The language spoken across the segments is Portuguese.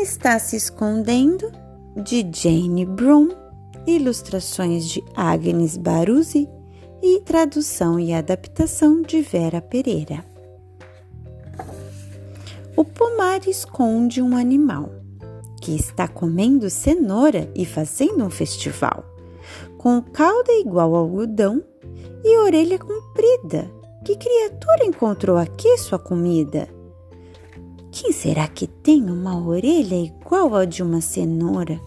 Está se escondendo? De Jane Broom, ilustrações de Agnes Baruzzi e tradução e adaptação de Vera Pereira. O pomar esconde um animal que está comendo cenoura e fazendo um festival, com cauda igual ao algodão e orelha comprida. Que criatura encontrou aqui sua comida? Quem será que tem uma orelha igual a de uma cenoura?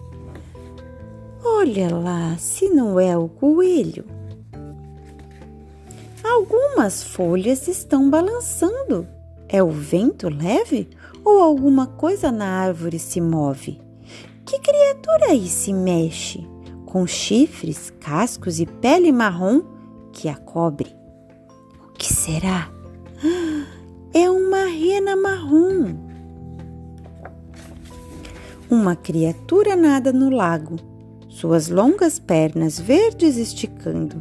Olha lá, se não é o coelho. Algumas folhas estão balançando. É o vento leve ou alguma coisa na árvore se move? Que criatura aí se mexe, com chifres, cascos e pele marrom que a cobre? O que será? É uma rena marrom. Uma criatura nada no lago, suas longas pernas verdes esticando.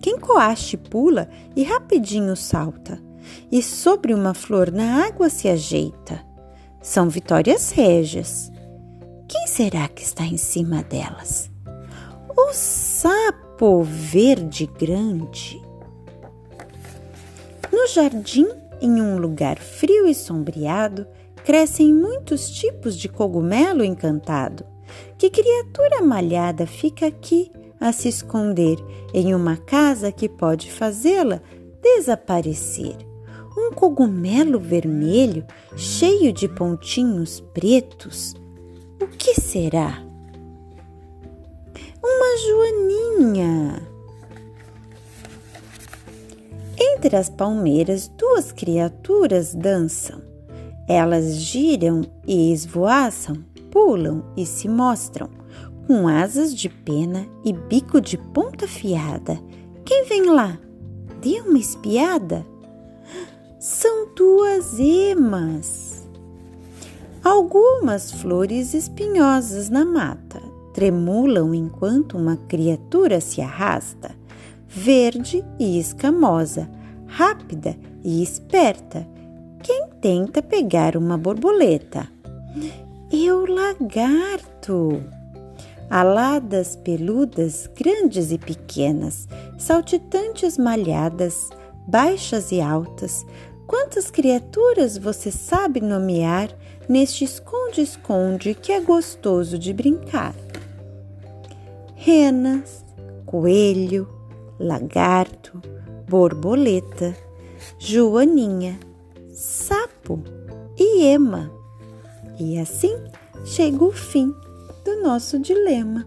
Quem coache pula e rapidinho salta e sobre uma flor na água se ajeita. São vitórias régias. Quem será que está em cima delas? O sapo verde grande. No jardim, em um lugar frio e sombreado, crescem muitos tipos de cogumelo encantado. Que criatura malhada fica aqui a se esconder em uma casa que pode fazê-la desaparecer? um cogumelo vermelho cheio de pontinhos pretos. O que será? Uma joaninha. Entre as palmeiras, duas criaturas dançam. Elas giram e esvoaçam, pulam e se mostram, com asas de pena e bico de ponta fiada. Quem vem lá? Dê uma espiada são duas emas. Algumas flores espinhosas na mata tremulam enquanto uma criatura se arrasta, verde e escamosa, rápida e esperta. Tenta pegar uma borboleta? O lagarto. Aladas peludas, grandes e pequenas, saltitantes malhadas, baixas e altas, Quantas criaturas você sabe nomear neste esconde-esconde que é gostoso de brincar? Renas, coelho, lagarto, borboleta, joaninha, e assim chega o fim do nosso dilema.